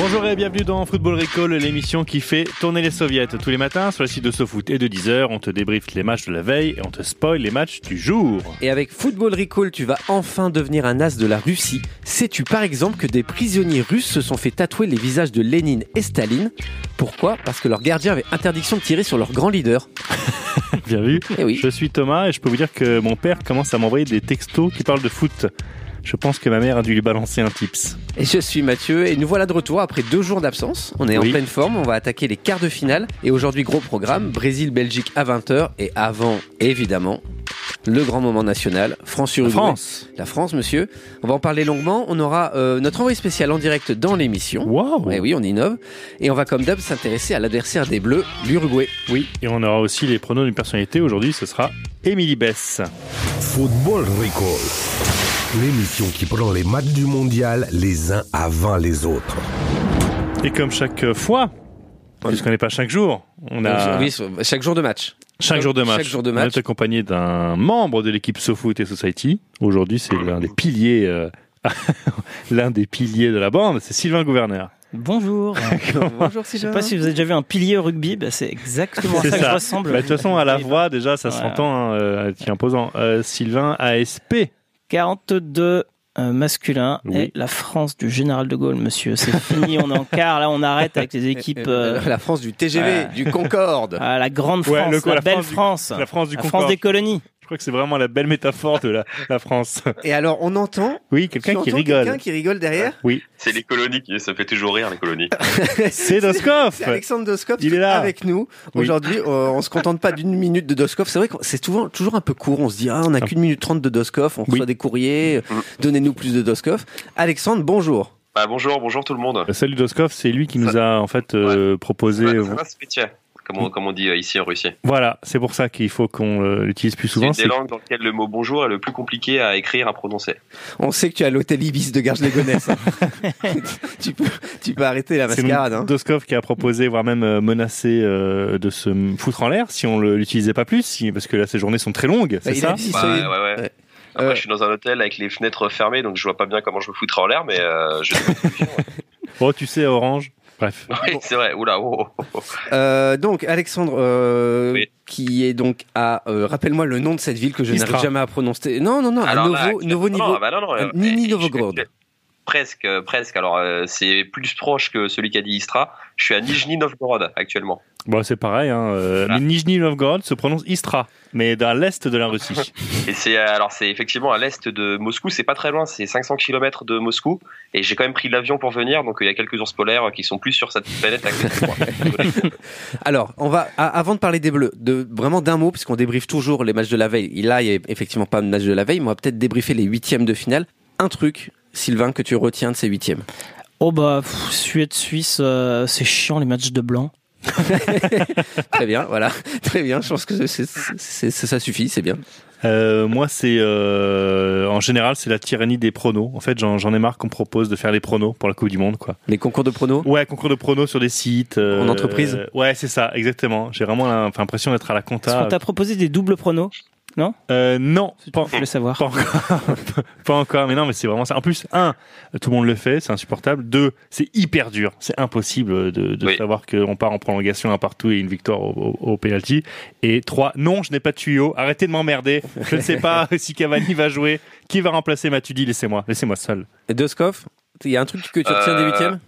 Bonjour et bienvenue dans Football Recall, l'émission qui fait tourner les soviets. Tous les matins, sur le site de SoFoot et de 10h, on te débriefe les matchs de la veille et on te spoil les matchs du jour. Et avec Football Recall, tu vas enfin devenir un as de la Russie. Sais-tu par exemple que des prisonniers russes se sont fait tatouer les visages de Lénine et Staline? Pourquoi? Parce que leur gardien avait interdiction de tirer sur leur grand leader. Bien vu. Eh oui. Je suis Thomas et je peux vous dire que mon père commence à m'envoyer des textos qui parlent de foot. Je pense que ma mère a dû lui balancer un tips. Et je suis Mathieu et nous voilà de retour après deux jours d'absence. On est Oui. en pleine forme, on va attaquer les quarts de finale. Et aujourd'hui, gros programme, Brésil-Belgique à 20h. Et avant, évidemment, le grand moment national, France-Uruguay. France. La France, monsieur. On va en parler longuement. On aura euh, notre envoyé spécial en direct dans l'émission. Waouh Ouais, oui, on innove. Et on va comme d'hab s'intéresser à l'adversaire des Bleus, l'Uruguay. Oui, et on aura aussi les pronos d'une personnalité. Aujourd'hui, ce sera Émilie Bess. Football Recall. L'émission qui prend les matchs du mondial les uns avant les autres. Et comme chaque fois, puisqu'on n'est pas chaque jour, on a Oui, chaque jour de match. chaque jour de match. Chaque jour de On match. est accompagné d'un membre de l'équipe SoFoot et Society. Aujourd'hui, c'est l'un des piliers, euh, l'un des piliers de la bande, c'est Sylvain Gouverneur. Bonjour. Bonjour, Je sais pas si vous avez déjà vu un pilier au rugby, bah, c'est exactement à C'est ça, que ça. je ressemble. Bah, de toute façon, à la voix, déjà, ça Ouais. s'entend, hein, euh, imposant. Euh, Sylvain ASP. 42 euh, masculin Oui. et la France du général de Gaulle, monsieur. C'est fini, on est en quart, là on arrête avec les équipes. euh, La France du TGV, Ouais. du Concorde. ah, la grande Ouais, France, coup, la, la belle France du- France. La France du la Concorde. France des colonies. Je crois que c'est vraiment la belle métaphore de la, la France. Et alors, on entend Oui, quelqu'un qui rigole. Quelqu'un qui rigole derrière. Oui, C'est les colonies qui ça fait toujours rire les colonies. c'est Doskov. C'est Alexandre Doskov Il est là. avec nous. Oui. Aujourd'hui, euh, on se contente pas d'une minute de Doskov. C'est vrai que c'est souvent toujours un peu court. On se dit, ah, on a qu'une minute trente de Doskov. On reçoit Oui. des courriers. Mm. Donnez-nous plus de Doskov. Alexandre, bonjour. Bah, bonjour, bonjour tout le monde. Euh, Salut Doskov, c'est lui qui nous a en fait euh, proposé. Ça va, euh, ça va comme on, comme on dit euh, ici en Russie. Voilà, c'est pour ça qu'il faut qu'on euh, l'utilise plus C'est souvent. une C'est des langues dans lesquelles le mot bonjour est le plus compliqué à écrire, à prononcer. On sait que tu es à l'hôtel Ibis de Garges-les-Gonesse. hein. tu, peux, tu peux arrêter la c'est mascarade. Hein. Doskov qui a proposé, voire même euh, menacé euh, de se foutre en l'air si on le- l'utilisait pas plus, si- parce que là ces journées sont très longues, c'est Il ça Bah, ouais, ouais. ouais. Après, Euh, je suis dans un hôtel avec les fenêtres fermées, donc je vois pas bien comment je me foutrais en l'air, mais euh, je... Oh, tu sais, Orange. Bref. oui, c'est vrai. Oula, oh, oh, oh. Euh, donc Alexandre, euh, Oui. qui est donc à, euh, rappelle-moi le nom de cette ville que je n'arrive jamais à prononcer. Non, non, non, à Alors Novo, là, Novo non, Niveau. non, bah non, non, euh, euh, Nini Novgorod. Presque, presque. Alors, euh, c'est plus proche que celui qui a dit Istra. Je suis à Nijni Novgorod actuellement. Bon, c'est pareil. Hein, euh, Ah. Nijni Novgorod se prononce Istra, mais dans l'est de la Russie. Et c'est euh, alors c'est effectivement à l'est de Moscou, c'est pas très loin, c'est 500 km de Moscou. Et j'ai quand même pris l'avion pour venir, donc euh, il y a quelques ours polaires qui sont plus sur cette planète à côté de moi. Alors, on va avant de parler des Bleus, de vraiment d'un mot, puisqu'on débriefe toujours les matchs de la veille. Et là, il y a effectivement pas de match de la veille, mais on va peut-être débriefer les huitièmes de finale. Un truc, Sylvain, que tu retiens de ces huitièmes? Oh bah, pff, Suède-Suisse, euh, c'est chiant les matchs de blanc. Très bien, voilà, très bien. Je pense que c'est- c'est- c'est- ça suffit, c'est bien. Euh, moi, c'est euh, en général, c'est la tyrannie des pronos. En fait, j'en j'en ai marre qu'on me propose de faire les pronos pour la Coupe du Monde, quoi. Les concours de pronos? Ouais, concours de pronos sur des sites. euh, En entreprise? Euh, Ouais, c'est ça, exactement. J'ai vraiment l'impression d'être à la Est-ce compta. qu'on t'a proposé des doubles pronos? Euh, non, pas, Je voulais savoir. pas encore. pas encore, mais non, mais c'est vraiment ça. En plus, un, tout le monde le fait, c'est insupportable. Deux, c'est hyper dur. C'est impossible de, de Oui. savoir qu'on part en prolongation un partout et une victoire au, au, au penalty. Et trois, non, je n'ai pas de tuyau. Arrêtez de m'emmerder. Je ne sais pas si Cavani va jouer. Qui va remplacer Matuidi? Laissez-moi. Laissez-moi seul. Et Doskov, il y a un truc que tu retiens des Euh, huitièmes?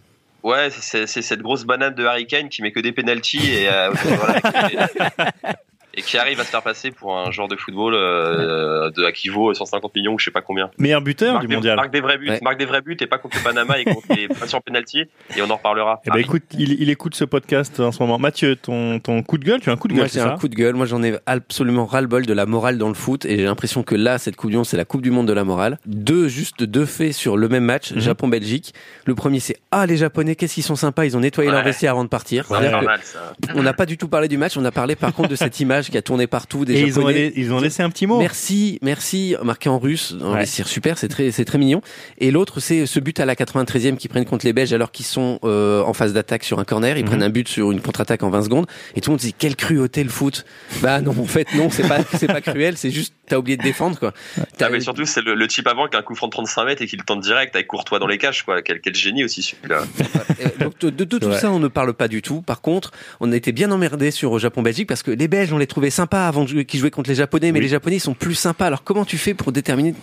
Ouais, c'est- cette grosse banane de Harry Kane qui met que des penalties et, euh, voilà, et qui arrive à se faire passer pour un joueur de football euh, de, à qui vaut 150 millions ou je sais pas combien. Meilleur buteur marque du des, mondial. marque des vrais buts, Ouais. marque des vrais buts et pas contre le Panama et contre les patients penalty et on en reparlera. Eh ben, écoute, il, il écoute ce podcast en ce moment. Mathieu, ton, ton coup de gueule, tu as un coup de Moi, gueule, j'ai c'est un ça coup de gueule. Moi, j'en ai absolument ras-le-bol de la morale dans le foot. Et j'ai l'impression que là, cette Coupe du Monde, c'est la Coupe du Monde de la morale. Deux, juste deux faits sur le même match, Mhm. Japon-Belgique. Le premier, c'est Ah, les Japonais, qu'est-ce qu'ils sont sympas. Ils ont nettoyé leur Ouais. vestiaire avant de partir. Pas ça. On n'a pas du tout parlé du match. On a parlé, par contre, de cette image qui a tourné partout. Des Et ils ont, allé- ils ont laissé un petit mot. Merci, merci, marqué en russe. Ouais. C'est super, c'est très, c'est très mignon. Et l'autre, c'est ce but à la 93e qui prennent contre les Belges alors qu'ils sont euh, en phase d'attaque sur un corner. Ils Mhm. prennent un but sur une contre-attaque en 20 secondes. Et tout le monde dit quelle cruauté le foot. Bah non, en fait non, c'est pas, c'est pas cruel. C'est juste t'as oublié de défendre quoi. T'as- Ah, mais surtout, c'est le, le type avant qui a un coup franc de 35 mètres et qui le tente direct avec Courtois dans les cages, quoi. Quel, quel génie aussi, celui-là. Euh, donc de, de- de tout Ouais. ça, on ne parle pas du tout. Par contre, on a été bien emmerdés sur Japon-Belgique parce que les Belges, on les trouvait sympas avant qu'ils jouaient contre les Japonais, mais Oui. les Japonais ils sont plus sympas. Alors comment tu fais pour déterminer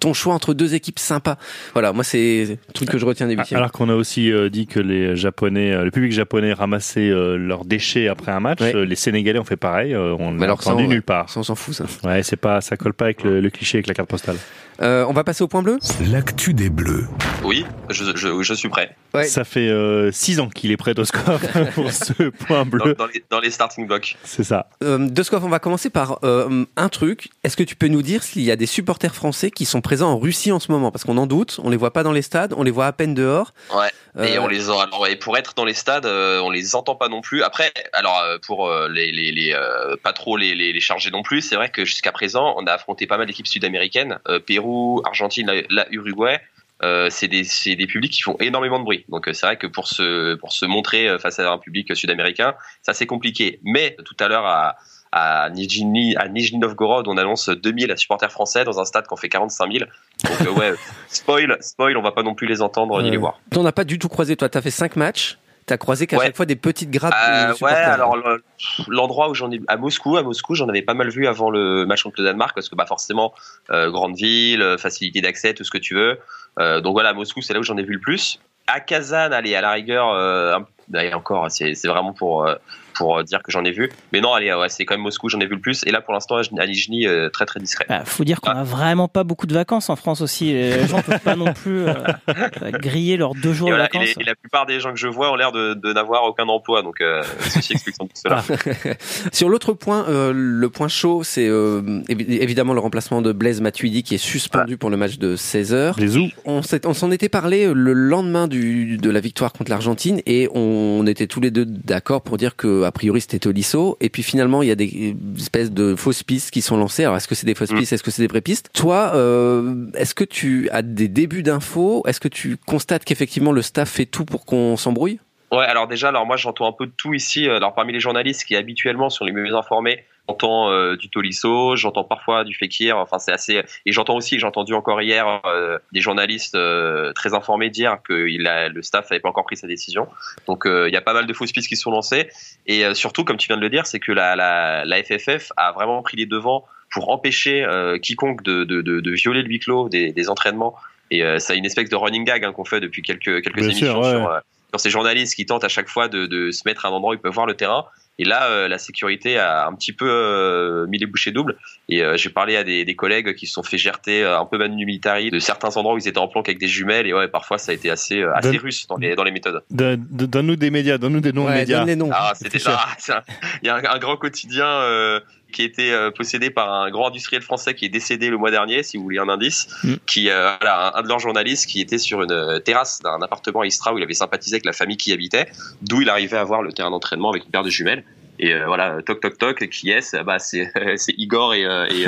ton choix entre deux équipes sympas Voilà, moi c'est le truc que je retiens des huitièmes. Alors qu'on a aussi euh, dit que les Japonais, euh, le public japonais ramassait euh, leurs déchets après un match, Ouais. les Sénégalais ont fait pareil. on l'a ça, entendu on- nulle part. Ça, on s'en fout ça. Ouais, c'est pas, ça colle pas avec le, le cliché avec la carte postale. Euh, on va passer au point bleu. L'actu des Bleus. Oui, je, je, je suis prêt. Ouais. Ça fait 6 ans qu'il est prêt score pour ce point Dans, bleu. dans les, dans les starting blocks. C'est ça. Euh, Doskov, on va commencer par euh, un truc. Est-ce que tu peux nous dire s'il y a des supporters français qui sont présents en Russie en ce moment? Parce qu'on en doute, on les voit pas dans les stades, on les voit à peine dehors. Ouais. Et Euh, on les a, alors, ouais, pour être dans les stades, euh, on les entend pas non plus. Après, alors euh, pour euh, les, les, les euh, pas trop les, les, les charger non plus, c'est vrai que jusqu'à présent, on a affronté pas mal d'équipes sud-américaines, euh, Pérou, Argentine, la, Uruguay. Euh, c'est des, c'est des publics qui font énormément de bruit. Donc euh, c'est vrai que pour se, pour se montrer euh, face à un public sud-américain, ça c'est compliqué. Mais tout à l'heure à, à Nijni, à Nijni Novgorod, on annonce 2000 supporters français dans un stade qu'on fait 45 000. Donc euh, ouais, spoil, spoil, on va pas non plus les entendre ni les voir. T'en as pas du tout croisé, toi. T'as fait cinq matchs. T'as croisé qu'à Ouais. chaque fois des petites grappes. Euh, de ouais, alors le- l'endroit où j'en ai à Moscou, à Moscou, j'en avais pas mal vu avant le match contre le Danemark parce que bah forcément euh, grande ville, facilité d'accès, tout ce que tu veux. Donc voilà, à Moscou, c'est là où j'en ai vu le plus. À Kazan, allez, à la rigueur, un- bah, encore, c'est vraiment pour pour dire que j'en ai vu. Mais non, allez, ouais, c'est quand même Moscou, j'en ai vu le plus. Et là, pour l'instant, à Nijni, euh, très très discret. Bah, faut dire qu'on a vraiment pas beaucoup de vacances en France aussi. Les gens peuvent pas non plus euh, euh, griller leurs deux jours Et, de voilà, et vacances. les- et la plupart des gens que je vois ont l'air de, de n'avoir aucun emploi, donc euh, ceci explique sans doute cela. Sur l'autre point, euh, le point chaud, c'est euh, évi- évidemment le remplacement de Blaise Matuidi qui est suspendu pour le match de 16 heures. Les ou On s'est- on s'en était parlé euh, le lendemain du, de la victoire contre l'Argentine et on était tous les deux d'accord pour dire que a priori c'était Tolisso et puis finalement il y a des espèces de fausses pistes qui sont lancées. Alors est-ce que c'est des fausses Mm. pistes, est-ce que c'est des vraies pistes? Toi, euh, est-ce que tu as des débuts d'infos? Est-ce que tu constates qu'effectivement le staff fait tout pour qu'on s'embrouille? Ouais, alors déjà, alors moi j'entends un peu de tout ici. Alors parmi les journalistes qui habituellement sont les mieux informés, j'entends euh, du Tolisso, j'entends parfois du Fekir. Enfin, c'est assez. Et j'entends aussi, j'ai entendu encore hier euh, des journalistes euh, très informés dire que il a, le staff n'avait pas encore pris sa décision. Donc euh, il y a pas mal de fausses pistes qui sont lancées. Et euh, surtout, comme tu viens de le dire, c'est que la, la, la FFF a vraiment pris les devants pour empêcher euh, quiconque de, de, de, de violer le huis clos des, des entraînements. Et euh, c'est une espèce de running gag hein, qu'on fait depuis quelques quelques Bien émissions sûr, ouais. sur. Sur ces journalistes qui tentent à chaque fois de, de se mettre à un endroit où ils peuvent voir le terrain. Et là, euh, la sécurité a un petit peu euh, mis les bouchées doubles. Et euh, j'ai parlé à des, des collègues qui se sont fait gerter euh, un peu manu militari de certains endroits où ils étaient en planque avec des jumelles. Et ouais, parfois ça a été assez, euh, assez Donne- russe dans les, dans les méthodes. De- de- Donne-nous des médias, donne-nous des noms de Ouais, médias. donne les noms. Ah, c'était un- Il y a un, un grand quotidien euh, qui été euh, possédé par un grand industriel français qui est décédé le mois dernier, si vous voulez un indice, Mm. qui euh, voilà, un, un de leurs journalistes qui était sur une euh, terrasse d'un appartement à Istra où il avait sympathisé avec la famille qui y habitait, d'où il arrivait à voir le terrain d'entraînement avec une paire de jumelles. Et euh, voilà, toc toc toc, qui est-ce? Bah c'est c'est Igor et et,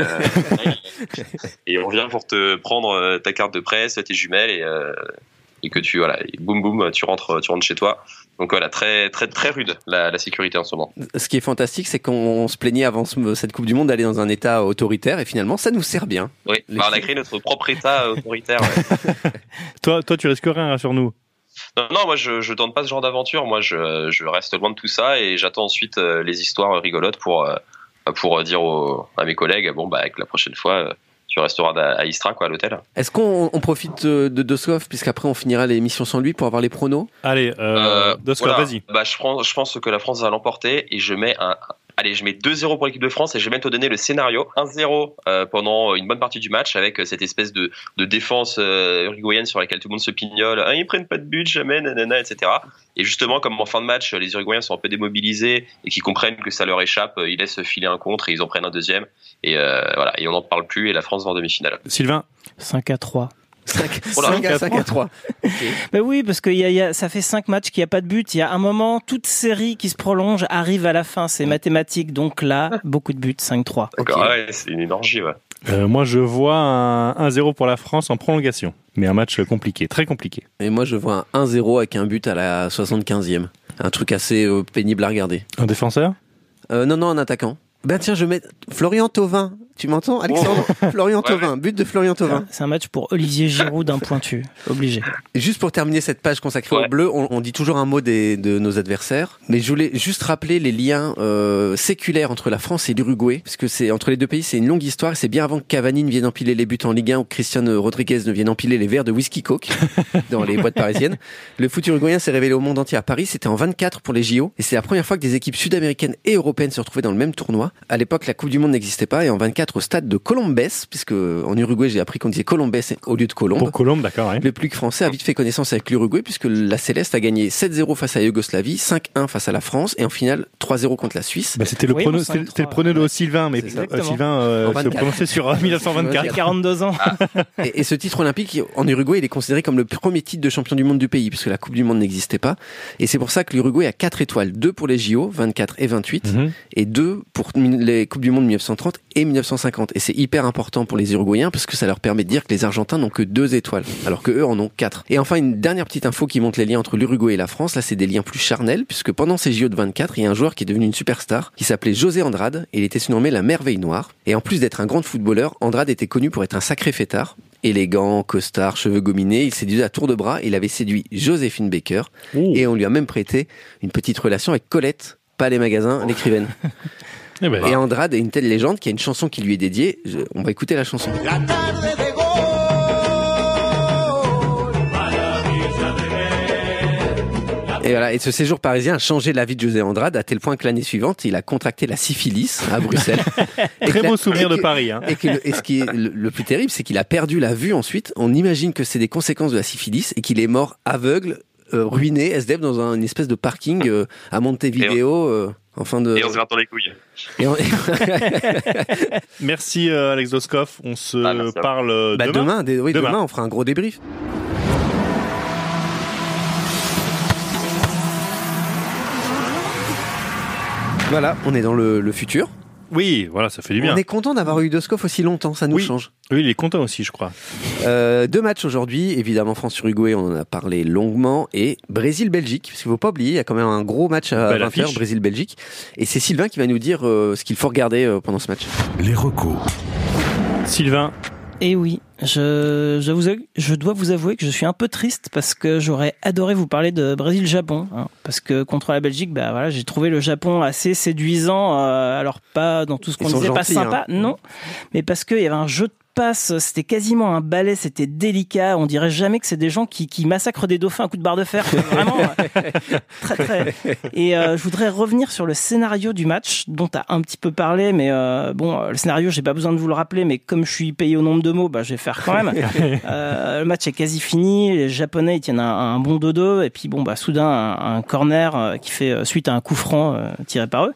et on vient pour te prendre ta carte de presse, tes jumelles et et que tu voilà, boum boum, tu rentres tu rentres chez toi. Donc voilà, très très très rude la, la sécurité en ce moment. Ce qui est fantastique, c'est qu'on se plaignait avant ce- cette Coupe du Monde d'aller dans un État autoritaire et finalement ça nous sert bien. Oui, bah, on a créé notre propre État autoritaire. ouais. Toi, toi, tu risques rien sur nous. non, non, moi je, je tente pas ce genre d'aventure. Moi je, je reste loin de tout ça et j'attends ensuite euh, les histoires rigolotes pour euh, pour dire aux- à mes collègues bon bah avec la prochaine fois euh, tu resteras à, Istra quoi à l'hôtel. Est-ce qu'on on profite euh, de Doskov puisqu'après on finira l'émission sans lui pour avoir les pronos? Allez, euh, Euh, Doskov, voilà. vas-y. Bah je prends je pense que la France va l'emporter et je mets un Allez, je mets 2-0 pour l'équipe de France et je vais même te donner le scénario. 1-0 euh, pendant une bonne partie du match avec euh, cette espèce de, de défense euh, uruguayenne sur laquelle tout le monde se pignole. Ah, ils prennent pas de but, jamais, nanana, etc. Et justement, comme en fin de match, les Uruguayens sont un peu démobilisés et qui comprennent que ça leur échappe, ils laissent filer un contre et ils en prennent un deuxième. Et euh, voilà, et on n'en parle plus et la France va en demi-finale. Sylvain, 5 à 3. 5, Oh là, 5 à 5 à 3. Ben oui, parce que y a, y a, ça fait cinq matchs qu'il n'y a pas de but. Il y a un moment, toute série qui se prolonge arrive à la fin. C'est mathématique. Donc là, beaucoup de buts, 5-3. D'accord, ouais, c'est une énergie, ouais. Euh, moi, je vois un 1-0 pour la France en prolongation. Mais un match compliqué, très compliqué. Et moi, je vois un 1-0 avec un but à la 75e. Un truc assez euh, pénible à regarder. Un défenseur? Euh, non, non, un attaquant. Ben tiens, je mets Florian Thauvin. Tu m'entends, Alexandre Florian Ouais, Thauvin, but de Florian Thauvin. C'est un match pour Olivier Giroud d'un pointu. Obligé. Et juste pour terminer cette page consacrée au Ouais. bleu, on, on dit toujours un mot des, de nos adversaires, mais je voulais juste rappeler les liens euh, séculaires entre la France et l'Uruguay, parce que c'est entre les deux pays, c'est une longue histoire. C'est bien avant que Cavani ne vienne empiler les buts en Ligue 1 ou que Cristiano Rodriguez ne vienne empiler les verres de whisky coke dans les boîtes parisiennes. Le foot uruguayen s'est révélé au monde entier à Paris. C'était en 24 pour les JO, et c'est la première fois que des équipes sud-américaines et européennes se retrouvaient dans le même tournoi. À l'époque, la Coupe du Monde n'existait pas, et en 24 au stade de Colombes, puisque en Uruguay j'ai appris qu'on disait Colombes au lieu de Colombe. Pour Colombe, d'accord, ouais. Le plus français a vite fait connaissance avec l'Uruguay puisque la Céleste a gagné 7-0 face à la Yougoslavie, 5-1 face à la France et en finale 3-0 contre la Suisse. Bah, c'était le Oui, prono, bon, c'était 5-3, c'était le prono de. Sylvain, mais euh. Sylvain euh, se 24. prononçait sur euh, Il y 1924. a 42 ans. Et, et ce titre olympique en Uruguay, il est considéré comme le premier titre de champion du monde du pays puisque la Coupe du Monde n'existait pas. Et c'est pour ça que l'Uruguay a 4 étoiles, 2 pour les JO, 24 et 28, Mhm. et 2 pour les Coupes du monde 1930 et 1950. Et c'est hyper important pour les Uruguayens parce que ça leur permet de dire que les Argentins n'ont que 2 étoiles, alors que eux en ont 4. Et enfin, une dernière petite info qui montre les liens entre l'Uruguay et la France. Là, c'est des liens plus charnels puisque pendant ces JO de 24, il y a un joueur qui est devenu une superstar qui s'appelait José Andrade et il était surnommé la merveille noire. Et en plus d'être un grand footballeur, Andrade était connu pour être un sacré fêtard. Élégant, costard, cheveux gominés, il séduisait à tour de bras. Il avait séduit Joséphine Baker et on lui a même prêté une petite relation avec Colette, pas les magasins, l'écrivaine. Eh ben, Et Andrade est une telle légende qu'il y a une chanson qui lui est dédiée. Je- on va écouter la chanson. Et voilà, et ce séjour parisien a changé la vie de José Andrade à tel point que l'année suivante, il a contracté la syphilis à Bruxelles. Et Très la- beau souvenir et de Paris. Hein. Et, que le- et ce qui est le, le plus terrible, c'est qu'il a perdu la vue ensuite. On imagine que c'est des conséquences de la syphilis et qu'il est mort aveugle, euh, ruiné, SDF dans un, une espèce de parking euh, à Montevideo. euh, en fin de... Et on se grattant les couilles. on- Merci euh, Alex Doskov. On se Ah, vous. parle euh, Bah, demain. demain, oui, demain. Demain. on fera un gros débrief. Voilà, on est dans le, le futur. Oui, voilà, ça fait du bien. On est content d'avoir eu Doskov aussi longtemps, ça nous Oui. change. Oui, il est content aussi, je crois. Euh, deux matchs aujourd'hui, évidemment France-Uruguay, on en a parlé longuement, et Brésil-Belgique, parce qu'il ne faut pas oublier, il y a quand même un gros match à Belle 20h, affiche. Brésil-Belgique, et c'est Sylvain qui va nous dire euh, ce qu'il faut regarder euh, pendant ce match. Les recos. Sylvain, Et oui, je, je, vous, je dois vous avouer que je suis un peu triste parce que j'aurais adoré vous parler de Brésil-Japon. hein, parce que contre la Belgique, bah voilà, j'ai trouvé le Japon assez séduisant. euh, alors pas dans tout ce qu'on disait, pas gentils, sympa, hein. non, mais parce qu'il y avait un jeu de passe, c'était quasiment un ballet, c'était délicat. On dirait jamais que c'est des gens qui, qui massacrent des dauphins à coups de barre de fer. Vraiment, très très. Et euh, je voudrais revenir sur le scénario du match dont tu as un petit peu parlé, mais euh, bon, euh, le scénario, j'ai pas besoin de vous le rappeler, mais comme je suis payé au nombre de mots, bah, je vais faire quand même. Euh, le match est quasi fini, les Japonais ils tiennent un, un bon 2-2, et puis bon, bah, soudain, un, un corner qui fait suite à un coup franc tiré par eux.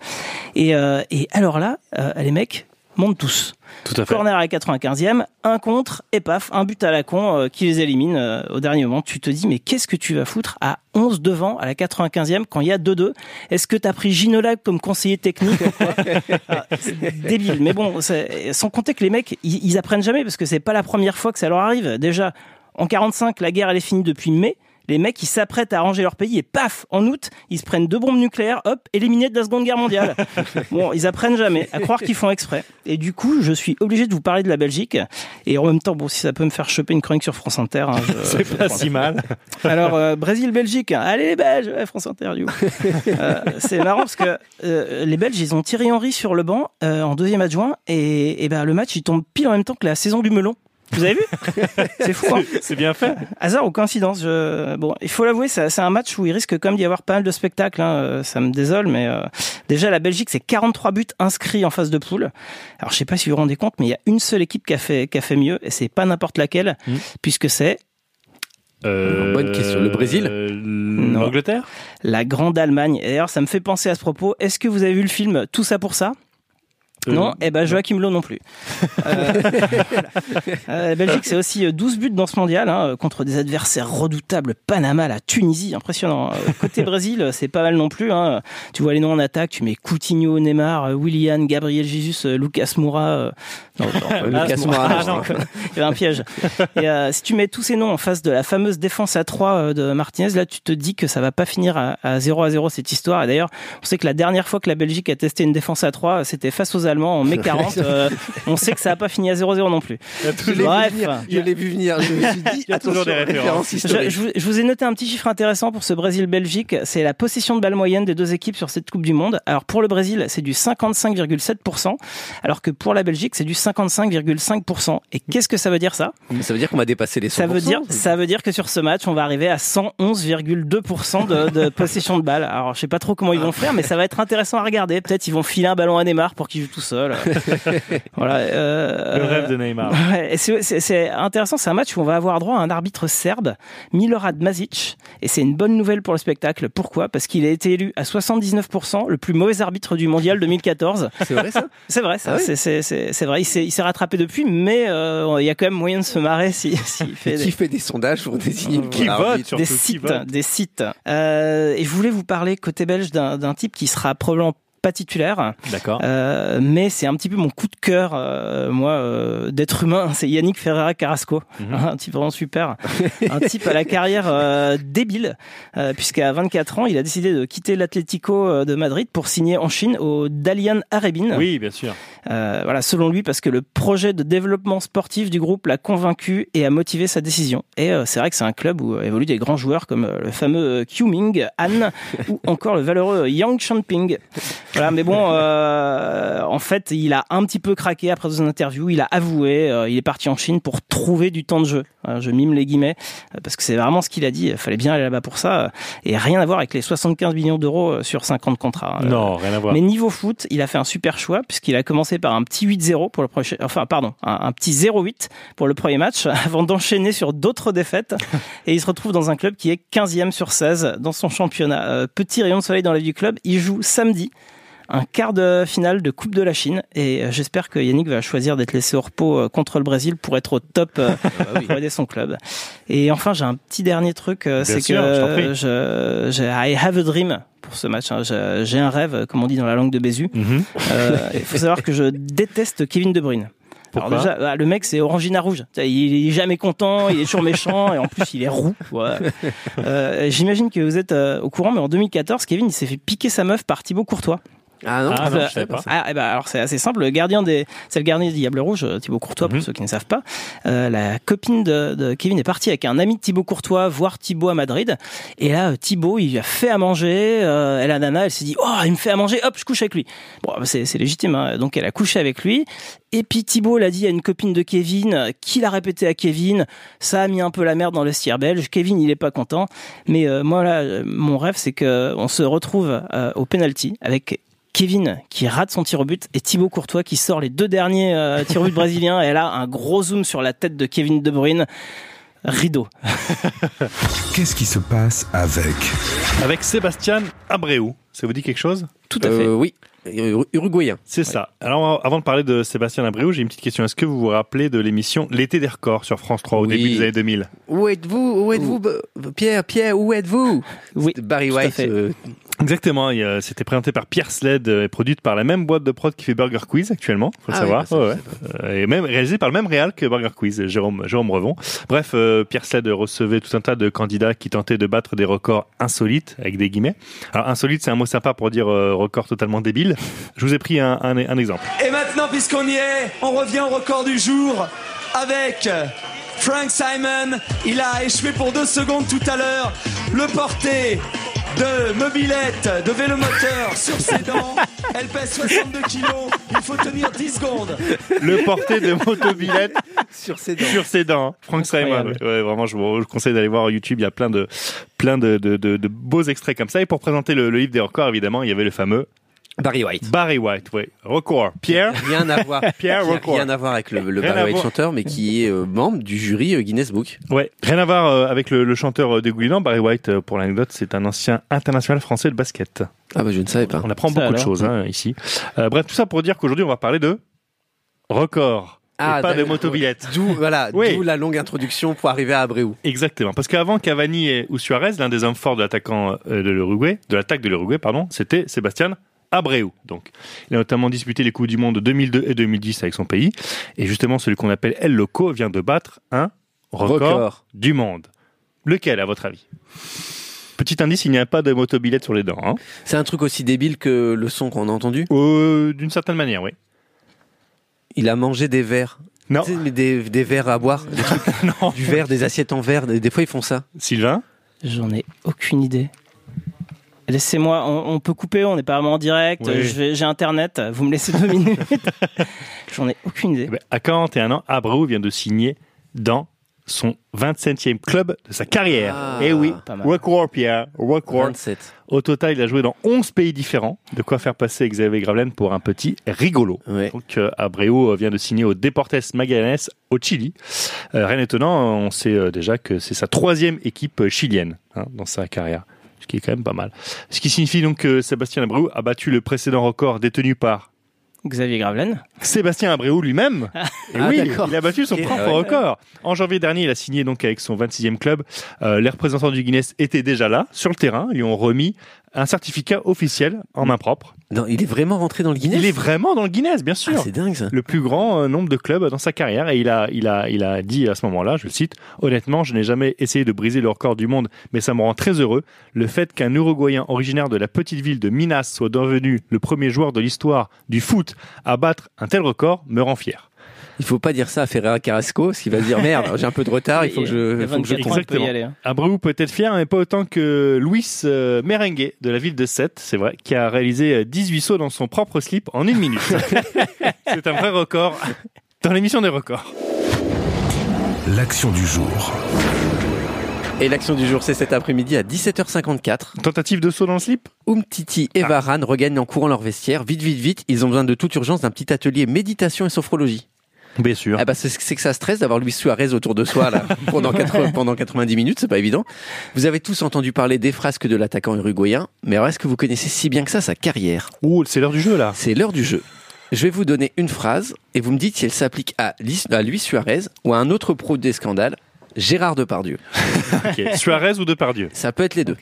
Et, et alors là, les mecs montent tous. tout à fait. Corner à la 95e, un contre, et paf, un but à la con euh, qui les élimine euh, au dernier moment. Tu te dis, mais qu'est-ce que tu vas foutre à 11 devant à la 95e quand il y a 2-2 Est-ce que tu as pris Ginola comme conseiller technique Ah, débile. Mais bon, sans compter que les mecs, ils, ils apprennent jamais parce que c'est pas la première fois que ça leur arrive. Déjà, en 45, la guerre elle est finie depuis mai. Les mecs, ils s'apprêtent à ranger leur pays et paf, en août, ils se prennent deux bombes nucléaires, hop, éliminés de la Seconde Guerre mondiale. bon, ils apprennent jamais, à croire qu'ils font exprès. Et du coup, je suis obligé de vous parler de la Belgique. Et en même temps, bon, si ça peut me faire choper une chronique sur France Inter, hein, C'est pas si mal. alors, euh, Brésil-Belgique, allez les Belges, ouais, France Inter, du. Euh, c'est marrant parce que euh, les Belges, ils ont Thierry Henry sur le banc en deuxième adjoint et, et ben, le match, il tombe pile en même temps que la saison du melon. Vous avez vu C'est fou, hein C'est bien fait. Hasard ou coïncidence je... Bon, il faut l'avouer, c'est un match où il risque quand même d'y avoir pas mal de spectacles. hein, euh, Ça me désole, mais euh, déjà la Belgique, c'est 43 buts inscrits en phase de poule. Alors je sais pas si vous vous rendez compte, mais il y a une seule équipe qui a fait qui a fait mieux, et c'est pas n'importe laquelle, Hmm. puisque c'est Euh, Bonne question. Le Brésil euh, L'Angleterre? La grande Allemagne. Et d'ailleurs, ça me fait penser à ce propos. Est-ce que vous avez vu le film Tout ça pour ça? Non, et ben Joachim Low non plus. Euh, euh, la Belgique, c'est aussi euh, 12 buts dans ce mondial hein, contre des adversaires redoutables. Panama, la Tunisie, impressionnant. Euh, Côté Brésil, c'est pas mal non plus. Hein. Tu vois les noms en attaque, tu mets Coutinho, Neymar, euh, Willian, Gabriel Jesus, euh, Lucas Moura. euh, non, non, Lucas Moura, ah, non. il y avait un piège. Et euh, si tu mets tous ces noms en face de la fameuse défense à 3 euh, de Martinez, là tu te dis que ça va pas finir à, à 0 à 0 cette histoire. Et d'ailleurs, on sait que la dernière fois que la Belgique a testé une défense à 3, c'était face aux Allemands en mai 40. Euh, on sait que ça a pas fini à 0-0 non plus. Je l'ai vu venir. Je l'ai vu venir. Je me suis dit, Il y a toujours attention, des références. Je, historiques. je vous- je vous ai noté un petit chiffre intéressant pour ce Brésil-Belgique. C'est la possession de balle moyenne des deux équipes sur cette Coupe du Monde. Alors pour le Brésil, c'est du 55,7%, alors que pour la Belgique, c'est du 55,5%. Et qu'est-ce que ça veut dire ça? Ça veut dire qu'on va dépasser les 100%. Ça veut dire, ça veut dire que sur ce match, on va arriver à 111,2% de, de possession de balle. Alors je sais pas trop comment ils vont faire, mais ça va être intéressant à regarder. Peut-être ils vont filer un ballon à Neymar pour qu'il joue tout seul. voilà. euh, Le rêve de Neymar. Ouais, c'est- intéressant, c'est un match où on va avoir droit à un arbitre serbe, Milorad Mazic, et c'est une bonne nouvelle pour le spectacle. Pourquoi? Parce qu'il a été élu à 79% le plus mauvais arbitre du mondial 2014. C'est vrai ça? C'est vrai, ça, Ah c'est- vrai. Il s'est il rattrapé depuis, mais euh, il y a quand même moyen de se marrer fait Qui des, fait des sondages pour désigner le Qui vote surtout, des qui sites, vote? des sites. Euh, et je voulais vous parler côté belge d'un type qui sera probablement pas titulaire, D'accord. euh, mais c'est un petit peu mon coup de cœur, euh, moi, euh, d'être humain. C'est Yannick Ferreira Carrasco, Mhm. un type vraiment super, un type à la carrière euh, débile, euh, puisqu'à 24 ans, il a décidé de quitter l'Atlético euh, de Madrid pour signer en Chine au Dalian Arabin. Oui, bien sûr. Euh, voilà, selon lui, parce que le projet de développement sportif du groupe l'a convaincu et a motivé sa décision. Et euh, c'est vrai que c'est un club où évoluent des grands joueurs comme le fameux Qiu Ming, Han, ou encore le valeureux Yang Chanping. Voilà, mais bon, euh, en fait, il a un petit peu craqué après son interview. Il a avoué, euh, il est parti en Chine pour trouver du temps de jeu. Euh, je mime les guillemets euh, parce que c'est vraiment ce qu'il a dit. Il fallait bien aller là-bas pour ça, euh, et rien à voir avec les 75 millions d'euros euh, sur 50 contrats. Euh, Non, rien à voir. mais niveau foot, il a fait un super choix puisqu'il a commencé par un petit 8-0 pour le prochain, enfin pardon, un, un petit 0-8 pour le premier match avant d'enchaîner sur d'autres défaites et il se retrouve dans un club qui est 15e sur 16 dans son championnat. Petit rayon de soleil dans la vie du club, il joue samedi un quart de finale de Coupe de la Chine et euh, j'espère que Yannick va choisir d'être laissé au repos euh, contre le Brésil pour être au top euh, pour aider son club. Et enfin, j'ai un petit dernier truc, c'est je que je, j'ai I have a dream pour ce match. hein. J'ai un rêve, comme on dit dans la langue de Bézu. Mhm. Euh, Il faut savoir que je déteste Kevin De Bruyne. Alors déjà, bah, le mec c'est Orangina rouge. Il est jamais content, il est toujours méchant et en plus il est roux. Ouais. Euh, J'imagine que vous êtes euh, au courant, mais en 2014, Kevin il s'est fait piquer sa meuf par Thibaut Courtois. Ah non, Ah non, je savais pas. Ah, ben, alors c'est assez simple. Le gardien des, c'est le gardien des Diables Rouges, euh, Thibaut Courtois, pour Mhm. ceux qui ne savent pas. Euh, la copine de, de Kevin est partie avec un ami de Thibaut Courtois voir Thibaut à Madrid. Et là, euh, Thibaut, il lui a fait à manger. Euh, et la nana, elle s'est dit, oh, il me fait à manger, hop, je couche avec lui. Bon, bah, c'est, c'est légitime. Hein. Donc, elle a couché avec lui. Et puis Thibaut l'a dit à une copine de Kevin, qui l'a répété à Kevin. Ça a mis un peu la merde dans le cire belge. Kevin, il est pas content. Mais euh, moi là, euh, mon rêve, c'est que on se retrouve euh, au penalty avec Kevin qui rate son tir au but et Thibaut Courtois qui sort les deux derniers euh, tirs au but brésiliens et là un gros zoom sur la tête de Kevin De Bruyne. Rideau. Qu'est-ce qui se passe avec Avec Sébastien Abreu. Ça vous dit quelque chose? Tout à fait. Euh, oui, Ur- uruguayen. C'est ça. Alors, avant de parler de Sébastien Abreu, j'ai une petite question. Est-ce que vous vous rappelez de l'émission L'été des records sur France 3 au Oui. début des années 2000 Où êtes-vous? Où êtes-vous? Pierre Pierre, où êtes-vous? Oui, Barry tout à White. fait. euh, Exactement. il C'était présenté par Pierre Sled euh, et produite par la même boîte de prod qui fait Burger Quiz actuellement. Faut le Ah savoir. oui, bah ça, Ouais, je ouais. Euh, Et même réalisé par le même réal que Burger Quiz, Jérôme, Jérôme Revon. Bref, euh, Pierre Sled recevait tout un tas de candidats qui tentaient de battre des records insolites, avec des guillemets. Alors, insolite, c'est un mot sympa pour dire euh, record totalement débile. Je vous ai pris un, un, un exemple. Et maintenant, puisqu'on y est, on revient au record du jour avec Frank Simon. Il a échoué pour deux secondes tout à l'heure. Le porté de mobilette, de vélomoteur sur ses dents. Elle pèse 62 kilos. Il faut tenir 10 secondes. Le porté de motobilette sur ses dents. sur ses dents. Frank Simon. Ouais, vraiment, je vous conseille d'aller voir YouTube. Il y a plein de, plein de, de, de, de beaux extraits comme ça. Et pour présenter le, le livre des records, évidemment, il y avait le fameux Barry White. Barry White, oui. Record. Pierre Rien à voir. Pierre Record. rien à voir avec le, Barry White chanteur, mais qui est euh, membre du jury euh, Guinness Book. Ouais, rien à voir euh, avec le, le chanteur euh, des Goulinans. Barry White, euh, pour l'anecdote, c'est un ancien international français de basket. Ah bah je ne savais pas. On apprend Ça beaucoup de choses hein, ici. Euh, bref, tout ça pour dire qu'aujourd'hui, on va parler de record. Ah, et pas de d'accord. motobilette. D'où voilà, Oui. d'où la longue introduction pour arriver à Abreu. Exactement. Parce qu'avant Cavani et, ou Suarez, l'un des hommes forts de l'attaquant de l'Uruguay, de l'attaque de l'Uruguay, pardon, c'était Sébastien Abreu. Donc, il a notamment disputé les Coupes du Monde 2002 et 2010 avec son pays. Et justement, celui qu'on appelle El Loco vient de battre un record, Record. du monde. Lequel, à votre avis? Petit indice, il n'y a pas de motobilette sur les dents. Hein. C'est un truc aussi débile que le son qu'on a entendu? Euh, D'une certaine manière, oui. Il a mangé des verres. Non, Tu sais, mais des, des verres à boire, des trucs- non. du verre, des assiettes en verre. Des, des fois ils font ça. Sylvain? J'en ai aucune idée. Laissez-moi, on, on peut couper, on n'est pas vraiment en direct. Oui. J'ai internet, vous me laissez deux minutes. J'en ai aucune idée. Eh ben, À 41 ans, Abreu vient de signer dans son 27e club de sa carrière. Ah, Eh oui, pas mal. record Pierre, record. 27. Au total, il a joué dans 11 pays différents, de quoi faire passer Xavier Gravelaine pour un petit rigolo. Ouais. Donc euh, Abreu euh, vient de signer au Deportes Magallanes au Chili. Euh, rien d'étonnant, on sait déjà que c'est sa troisième équipe chilienne hein, dans sa carrière, ce qui est quand même pas mal. Ce qui signifie donc que Sébastien Abreu a battu le précédent record détenu par Xavier Gravelaine. Sébastien Abreu lui-même. Et Ah, oui, il a battu son propre ouais. record. En janvier dernier, il a signé donc avec son 26e club. Euh, les représentants du Guinness étaient déjà là, sur le terrain. Ils lui ont remis un certificat officiel en main propre. Non, il est vraiment rentré dans le Guinness. Il est vraiment dans le Guinness, bien Ah, sûr. c'est dingue ça. le plus grand euh, nombre de clubs dans sa carrière et il a, il a, il a dit à ce moment-là, je le cite, honnêtement, je n'ai jamais essayé de briser le record du monde, mais ça me rend très heureux. Le fait qu'un Uruguayen originaire de la petite ville de Minas soit devenu le premier joueur de l'histoire du foot à battre un tel record me rend fier. Il faut pas dire ça à Ferreira Carrasco, parce qu'il va se dire merde, j'ai un peu de retard, il faut que je, faut que je 24 compte. ans, il peut y Exactement. aller. hein. Abreu peut être fier, mais pas autant que Luis euh, Merengue de la ville de Sète, c'est vrai, qui a réalisé euh, 18 sauts dans son propre slip en une minute. c'est un vrai record dans l'émission des records. L'action du jour. Et l'action du jour, c'est cet après-midi à 17h54. Tentative de saut dans le slip? Umtiti et Varane regagnent en courant leur vestiaire. Vite, vite, vite, ils ont besoin de toute urgence d'un petit atelier méditation et sophrologie. Bien sûr. Ah bah c'est que ça stresse d'avoir Luis Suarez autour de soi là pendant, 80 pendant 90 minutes, c'est pas évident. Vous avez tous entendu parler des frasques de l'attaquant uruguayen, mais alors est-ce que vous connaissez si bien que ça sa carrière? Ouh, c'est l'heure du jeu là. C'est l'heure du jeu. Je vais vous donner une phrase et vous me dites si elle s'applique à, Lis- à Luis Suarez ou à un autre pro des scandales, Gérard Depardieu. Suarez ou Depardieu? Ça peut être les deux.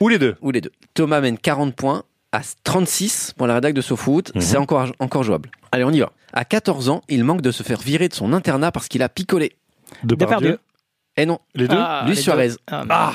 Ou les deux Ou les deux. Thomas mène 40 points à 36 pour la rédac de SoFoot. Mhm. C'est encore, encore jouable. Allez, on y va. À 14 ans, il manque de se faire virer de son internat parce qu'il a picolé. Depardieu. Eh non, Les deux Ah, Luis les Suarez. deux. Ah, Ah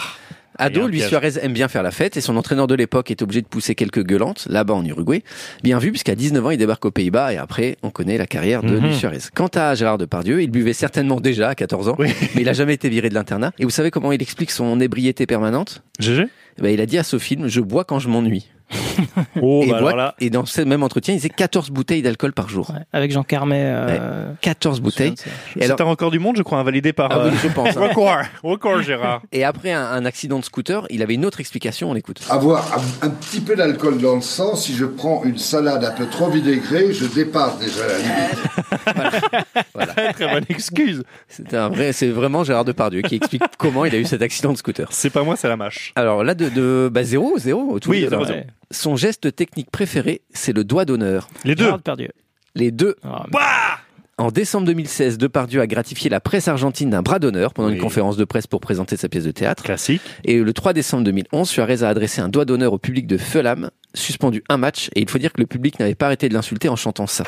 Ado, Luis. Suarez aime bien faire la fête et son entraîneur de l'époque est obligé de pousser quelques gueulantes là-bas en Uruguay. Bien vu, puisqu'à 19 ans, il débarque aux Pays-Bas et après, on connaît la carrière de Mhm. Luis Suarez. Quant à Gérard Depardieu, il buvait certainement déjà à 14 ans, Oui. mais il a jamais été viré de l'internat. Et vous savez comment il explique son ébriété permanente? GG Eh ben, Il a dit à ce film, je bois quand je m'ennuie. Oh, et, bah boit- alors là. et dans ce même entretien, il faisait 14 bouteilles d'alcool par jour. ouais. Avec Jean Carmet. euh, 14 bouteilles. C'est un record du monde, je crois, invalidé par. Ah oui, euh, je pense. hein. Record, record, Gérard. Et après un, un accident de scooter, il avait une autre explication, on l'écoute. Avoir un, un petit peu d'alcool dans le sang, si je prends une salade un peu trop vinaigrée, je dépasse déjà la limite. Très, très bonne excuse. C'est un vrai, c'est vraiment Gérard Depardieu qui explique comment il a eu cet accident de scooter. C'est pas moi, c'est la mâche. Alors là, de, de bah, zéro, zéro. tout Oui, zéro, zéro. Son geste technique préféré, c'est le doigt d'honneur. Les deux. Les deux. Ah, En décembre 2016, Depardieu a gratifié la presse argentine d'un bras d'honneur pendant Oui. une conférence de presse pour présenter sa pièce de théâtre. Classique. Et le 3 décembre 2011, Suarez a adressé un doigt d'honneur au public de Fulham, suspendu un match. Et il faut dire que le public n'avait pas arrêté de l'insulter en chantant ça.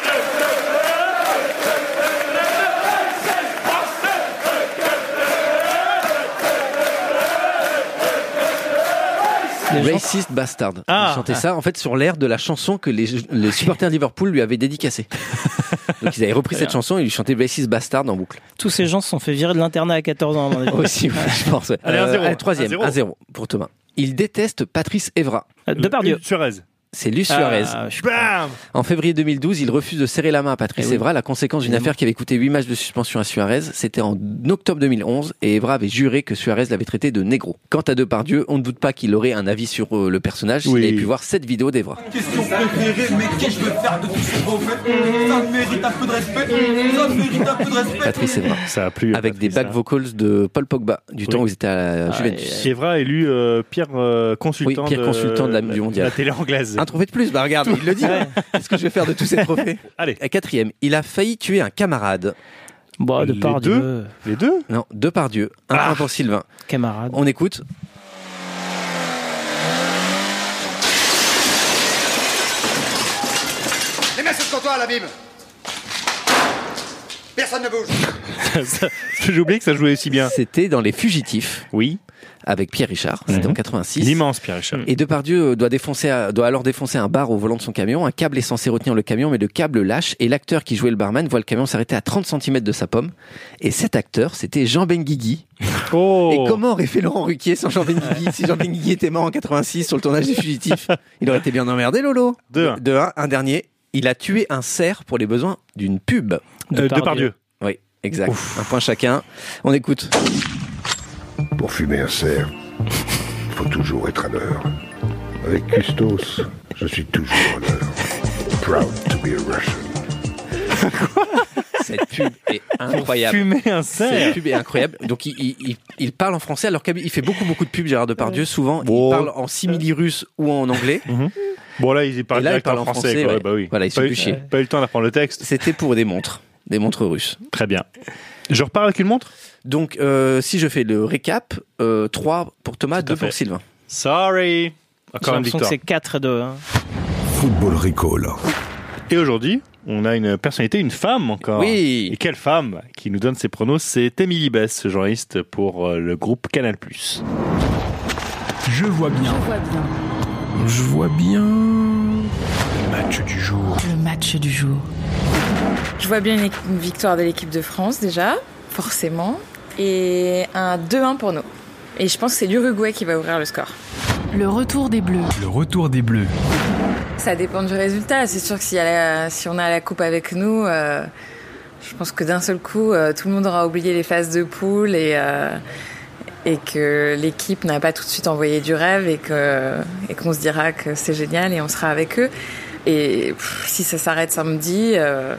Les Racist Bastard. Ah. il chantait ça en fait sur l'air de la chanson que les, les supporters de Liverpool lui avaient dédicacée. Donc ils avaient repris cette chanson et lui chantaient Racist Bastard en boucle. Tous ces gens se sont fait virer de l'internat à 14 ans. Aussi, oui, je pense. ouais. Allez, un zéro. allez, troisième, Un zéro. 1-0 pour Thomas. Il déteste Patrice Evra. Euh, Depardieu. Suarez. C'est Luis Suarez. Ah, Bam En février 2012, il refuse de serrer la main à Patrice Eh oui. Evra, la conséquence d'une affaire qui avait coûté 8 matchs de suspension à Suarez. C'était en octobre 2011 et Evra avait juré que Suarez l'avait traité de négro. Quant à Depardieu, on ne doute pas qu'il aurait un avis sur euh, le personnage Oui. s'il avait pu voir cette vidéo d'Evra. Question préférée, mais qu'est-ce que je veux faire de tout ce qu'on fait? Ça mérite un peu de respect, ça mérite un peu de respect. Patrice Evra. Ça a plu. Avec des back hein. vocals de Paul Pogba, du Oui. temps où ils étaient à la Ah, Juventus. Evra élu euh, pire euh, consultant, Oui, pire de- consultant de la- du mondial. la télé anglaise. Un trophée de plus, bah regarde, il le dit. Qu'est-ce que je vais faire de tous ces trophées Allez, À quatrième, il a failli tuer un camarade. Bon, de Les part deux les deux Non, deux par Dieu, un Ah. point pour Sylvain. camarade. On écoute. Les mains sur le comptoir, la bim Personne ne bouge J'ai oublié que ça jouait aussi bien. C'était dans Les Fugitifs Oui, avec Pierre Richard. C'était Mhm. en 86. l'immense Pierre Richard. Et Depardieu doit, défoncer, doit alors défoncer un bar au volant de son camion. Un câble est censé retenir le camion, mais le câble lâche et l'acteur qui jouait le barman voit le camion s'arrêter à 30 cm de sa pomme. Et cet acteur, c'était Jean Benguigui. Oh Et comment aurait fait Laurent Ruquier sans Jean Benguigui Si Jean Benguigui était mort en 86 sur le tournage des Fugitifs, il aurait été bien emmerdé, Lolo. Deux, un. De un, un dernier. Il a tué un cerf pour les besoins d'une pub. Euh, Depardieu. Depardieu. Oui, exact. Un point chacun. On écoute. Pour fumer un cerf, il faut toujours être à l'heure. Avec Custos, je suis toujours à l'heure. Proud to be a Russian. Cette pub est incroyable. Fumer un Cette cerf. pub est incroyable. Donc il, il- il- il parle en français alors qu'il fait beaucoup beaucoup de pubs Gérard Depardieu. Souvent Bon. il parle en simili russe ou en anglais. Bon là, il parle Et là, il direct parle en français. français, quoi. ouais. Bah oui. Voilà, il se pas, fait eu, pas eu le temps d'apprendre le texte. C'était pour des montres, des montres russes. Très bien. Je repars avec une montre? Donc euh, si je fais le récap, euh, 3 pour Thomas, Tout à 2 pour. Sylvain. Sorry. J'ai Encore une l'impression que victoire. c'est 4 2. Hein. Football Recall. Et aujourd'hui, on a une personnalité, une femme encore. Oui. Et quelle femme qui nous donne ses pronos? C'est Émilie Bess, journaliste pour euh, le groupe Canal+. Je vois bien Je vois bien. le match du jour. Le match du jour. Je vois bien une, victoire de l'équipe de France déjà, forcément, et un 2-1 pour nous. Et je pense que c'est l'Uruguay qui va ouvrir le score. Le retour des Bleus. Le retour des Bleus. Ça dépend du résultat. C'est sûr que si, si on a la coupe avec nous, euh, je pense que d'un seul coup, euh, tout le monde aura oublié les phases de poule et, euh, et que l'équipe n'a pas tout de suite envoyé du rêve et qu'on se dira que c'est génial et on sera avec eux. Et pff, si ça s'arrête samedi, euh,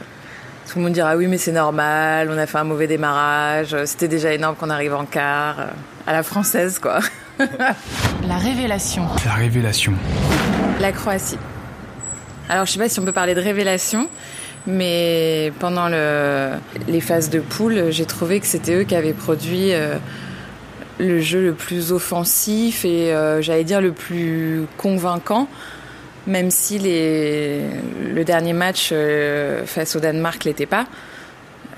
tout le monde dira oui mais c'est normal, on a fait un mauvais démarrage, c'était déjà énorme qu'on arrive en quart, euh, à la française quoi. La révélation. La révélation. La Croatie. Alors, je sais pas si on peut parler de révélation, mais pendant le, les phases de poule, j'ai trouvé que c'était eux qui avaient produit euh, le jeu le plus offensif et, euh, j'allais dire, le plus convaincant, même si les, le dernier match euh, face au Danemark l'était pas.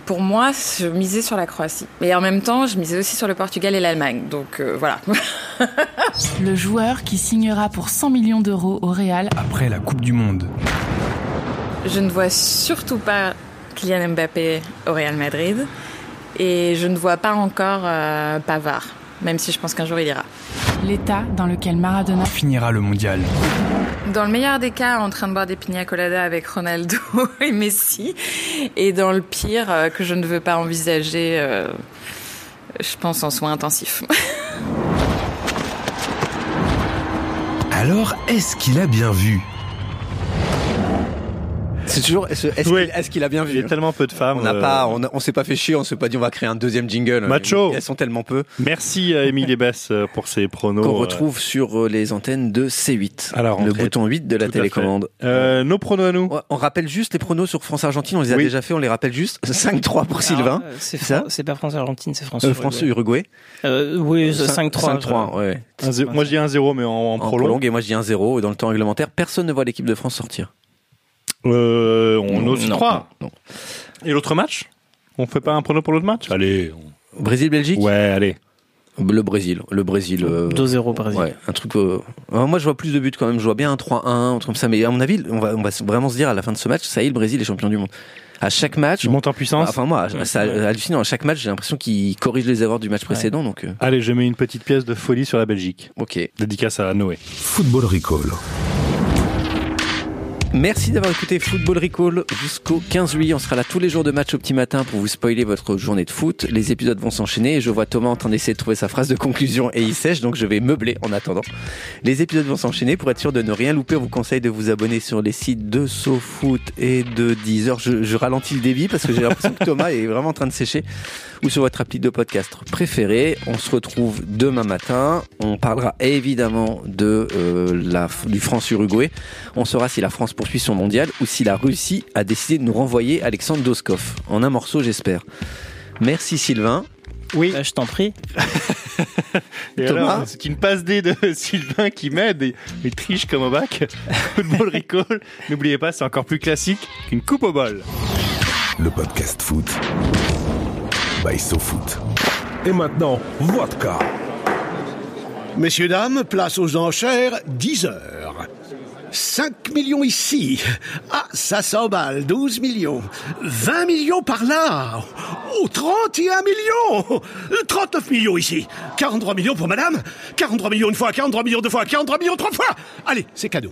Pour moi, je misais sur la Croatie. Et en même temps, je misais aussi sur le Portugal et l'Allemagne. Donc euh, voilà. Le joueur qui signera pour 100 millions d'euros au Real. Après la Coupe du Monde. Je ne vois surtout pas Kylian Mbappé au Real Madrid et je ne vois pas encore euh, Pavard, même si je pense qu'un jour il ira. L'état dans lequel Maradona Finira le mondial. Dans le meilleur des cas, en train de boire des pina coladas avec Ronaldo et Messi, et dans le pire euh, que je ne veux pas envisager, euh, je pense en soins intensifs. Alors, est-ce qu'il a bien vu? C'est toujours. Est-ce est-ce Oui. qu'il a bien Il y vu a tellement peu de femmes. On n'a euh, pas, on, a- on s'est pas fait chier, on s'est pas dit on va créer un deuxième jingle. Macho. Elles sont tellement peu Merci à Émilie Bess euh, pour ses pronos. qu'on euh, retrouve sur euh, les antennes de C8. À la le bouton 8 de la télécommande. Euh, nos pronos à nous. Ouais, On rappelle juste les pronos sur France-Argentine, on les a Oui. déjà fait, on les rappelle juste. 5-3 pour Sylvain. Alors, euh, C'est Ça c'est pas France-Argentine, c'est Euh, France-Uruguay. France-Uruguay. Euh, oui, 5-3. 5-3, ouais. Moi je dis 1-0 mais en, en En prolong. prolongue, et moi je dis 1-0. Et dans le temps réglementaire, personne ne voit l'équipe de France sortir. Euh, on ose Non, 3. non. Et l'autre match? On fait pas un prono pour l'autre match? Allez. Brésil-Belgique? Ouais, allez. Le Brésil. Le Brésil. euh, 2-0 Brésil. Ouais, un truc. euh, euh, moi, je vois plus de buts quand même. Je vois bien un 3-1, un truc comme ça. Mais à mon avis, on va, on va vraiment se dire à la fin de ce match, ça y est, le Brésil est champion du monde. À chaque match. Tu montes en puissance Enfin, moi, c'est hallucinant. À chaque match, j'ai l'impression qu'il corrige les erreurs du match précédent. Donc, euh, Allez, je mets une petite pièce de folie sur la Belgique. ok. Dédicace à Noé. Football Recall. Merci d'avoir écouté Football Recall jusqu'au 15 juillet. On sera là tous les jours de match au petit matin pour vous spoiler votre journée de foot. Les épisodes vont s'enchaîner et je vois Thomas en train d'essayer de trouver sa phrase de conclusion et il sèche, donc je vais meubler en attendant. Les épisodes vont s'enchaîner. Pour être sûr de ne rien louper, on vous conseille de vous abonner sur les sites de SoFoot et de Deezer. Je, je ralentis le débit parce que j'ai l'impression que Thomas est vraiment en train de sécher ou sur votre appli de podcast préféré. On se retrouve demain matin. On parlera évidemment de euh, la, du France-Uruguay. On saura si la France poursuit son mondial ou si la Russie a décidé de nous renvoyer Alexandre Doskov. En un morceau, j'espère. Merci Sylvain. Oui. je t'en prie. Et Thomas alors, c'est une passe D de Sylvain qui m'aide et il triche comme au bac. Football Recall. N'oubliez pas, c'est encore plus classique qu'une coupe au bol. Le podcast foot by SoFoot. Et maintenant, vodka. Messieurs, dames, place aux enchères, 10 heures. 5 millions ici. Ah, ça s'emballe, 12 millions. 20 millions par là. Oh, 31 millions. 39 millions ici. 43 millions pour madame. 43 millions une fois, 43 millions deux fois, 43 millions trois fois. Allez, c'est cadeau.